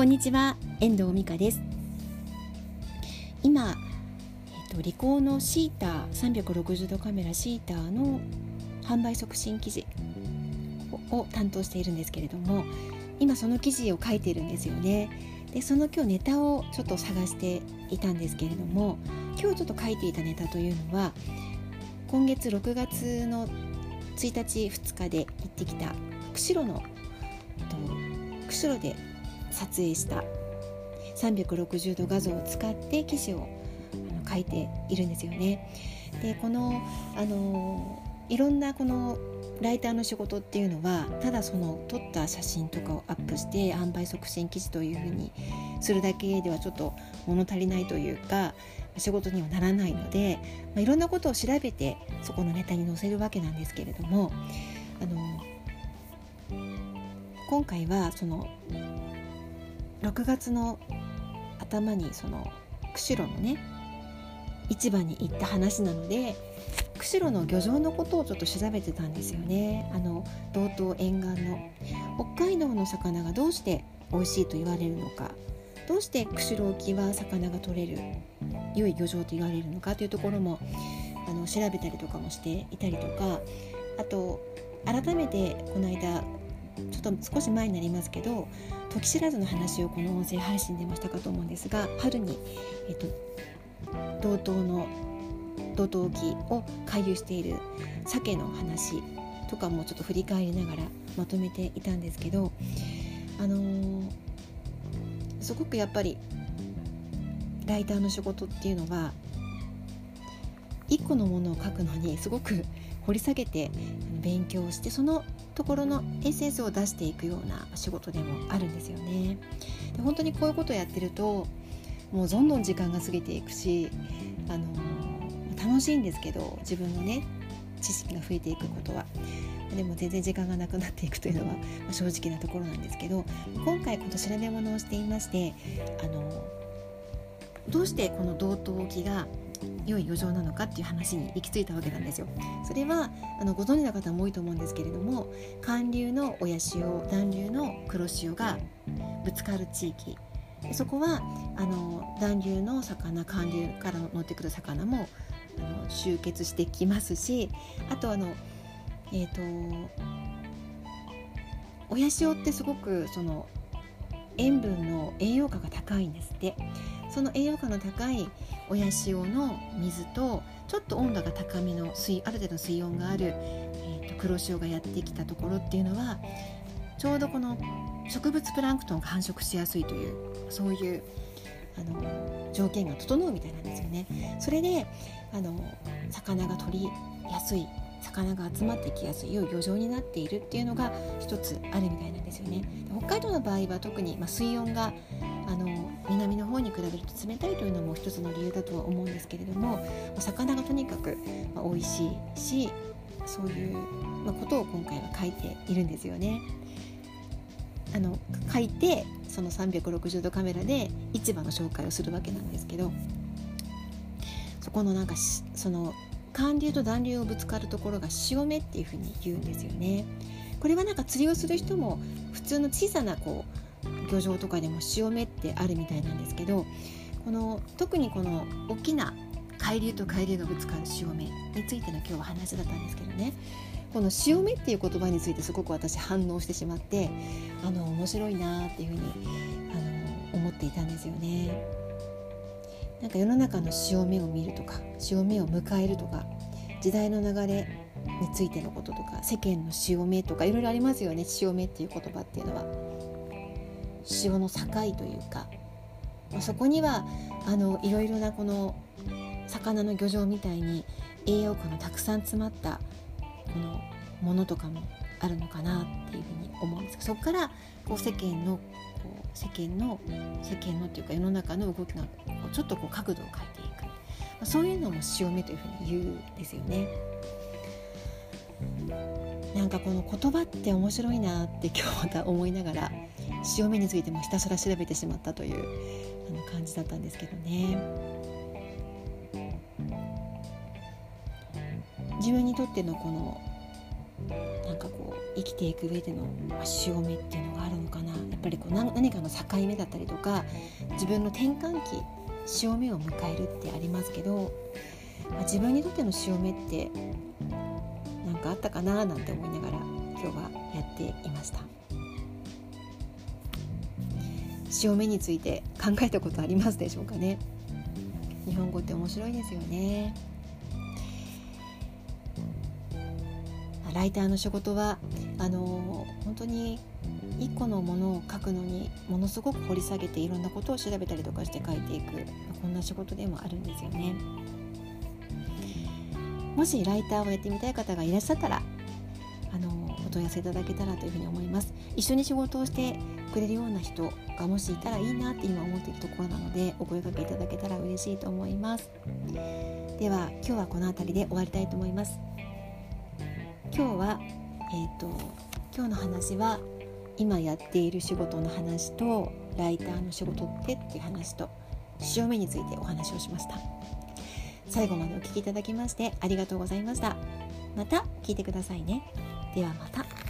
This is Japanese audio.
こんにちは遠藤美香です。今、えっと、リコーのシーター360度カメラシーターの販売促進記事を担当しているんですけれども今その記事を書いているんですよね。でその今日ネタをちょっと探していたんですけれども今日ちょっと書いていたネタというのは今月6月の1日2日で行ってきた釧路の釧路で撮影した360度画像を使って記事を書いているんですよね。でこのあのいろんなこのライターの仕事っていうのはただその撮った写真とかをアップして販売促進記事というふうにするだけではちょっと物足りないというか仕事にはならないので、まあ、いろんなことを調べてそこのネタに載せるわけなんですけれどもあの今回はその6月の頭にその釧路のね市場に行った話なので釧路の漁場のことをちょっと調べてたんですよね。あの道東沿岸の北海道の魚がどうして美味しいと言われるのかどうして釧路沖は魚が取れる良い漁場と言われるのかというところもあの調べたりとかもしていたりとかあと改めてこの間ちょっと少し前になりますけど時知らずの話をこの音声配信でもしたかと思うんですが春に、えっと、道東の道東沖を回遊している鮭の話とかもちょっと振り返りながらまとめていたんですけどあのー、すごくやっぱりライターの仕事っていうのは一個のものを書くのにすごく掘り下げて勉強してそのところのエッセンスを出していくような仕事でもあるんですよね。で本当にこういうことをやってるともうどんどん時間が過ぎていくしあの楽しいんですけど自分のね知識が増えていくことは。でも全然時間がなくなっていくというのは正直なところなんですけど今回この調べ物をしていましてあのどうしてこの道東沖が良い漁場なのかっていう話に行き着いたわけなんですよ。それはあのご存知の方も多いと思うんですけれども寒流の親潮暖流の黒潮がぶつかる地域そこはあの暖流の魚寒流から乗ってくる魚もあの集結してきますしあとあのえっ、ー、と親潮ってすごくその塩分の栄養価が高いんですってその栄養価の高い親潮の水とちょっと温度が高めの水ある程度水温がある、えーと、黒潮がやってきたところっていうのはちょうどこの植物プランクトンが繁殖しやすいというそういうあの条件が整うみたいなんですよね。それであの魚が取りやすい魚が集まってきやすい良い漁場になっているっていうのが一つあるみたいなんですよね。北海道の場合は特に、まあ、水温があの南の方に比べると冷たいというのも一つの理由だとは思うんですけれども、ま、魚がとにかく、まあ、美味しいしそういう、まあ、ことを今回は書いているんですよね。あの書いてその360度カメラで市場の紹介をするわけなんですけどそこのなんかその寒流と暖流をぶつかるところが潮目っていうふうに言うんですよね。これはなんか釣りをする人も普通の小さなこう漁場とかでも潮目ってあるみたいなんですけどこの特にこの大きな海流と海流がぶつかる潮目についての今日は話だったんですけどねこの潮目っていう言葉についてすごく私反応してしまってあの面白いなっていうふうにあの思っていたんですよね。なんか世の中の潮目を見るとか潮目を迎えるとか時代の流れについてのこととか世間の潮目とかいろいろありますよね。潮目っていう言葉っていうのは。潮の境というか、ま、そこにはあのいろいろなこの魚の漁場みたいに栄養価のたくさん詰まったこのものとかもあるのかなっていうふうに思うんですけどそこからこう世間のこう世間の世間のっていうか世の中の動きがちょっとこう角度を変えていく、ま、そういうのも潮目というふうに言うんですよね。なんかこの言葉って面白いなって今日また思いながら潮目についてもひたすら調べてしまったというあの感じだったんですけどね。自分にとってのこのなんかこう生きていく上での、ま、潮目っていうのがあるのかな。やっぱりこう何かの境目だったりとか自分の転換期潮目を迎えるってありますけど、まあ、自分にとっての潮目って何かあったかななんて思いながら今日はやっていました。潮目について考えたことありますでしょうかね。日本語って面白いですよね。ライターの仕事はあの本当に一個のものを書くのにものすごく掘り下げていろんなことを調べたりとかして書いていくこんな仕事でもあるんですよね。もしライターをやってみたい方がいらっしゃったらあのお問い合わせいただけたらというふうに思います。一緒に仕事をしてくれるような人がもしいたらいいなって今思っているところなのでお声かけいただけたら嬉しいと思います。では今日はこの辺りで終わりたいと思います。今日はえっ、ー、と今日の話は今やっている仕事の話とライターの仕事ってっていう話と潮目についてお話をしました。最後までお聴きいただきましてありがとうございました。また聞いてくださいね。ではまた。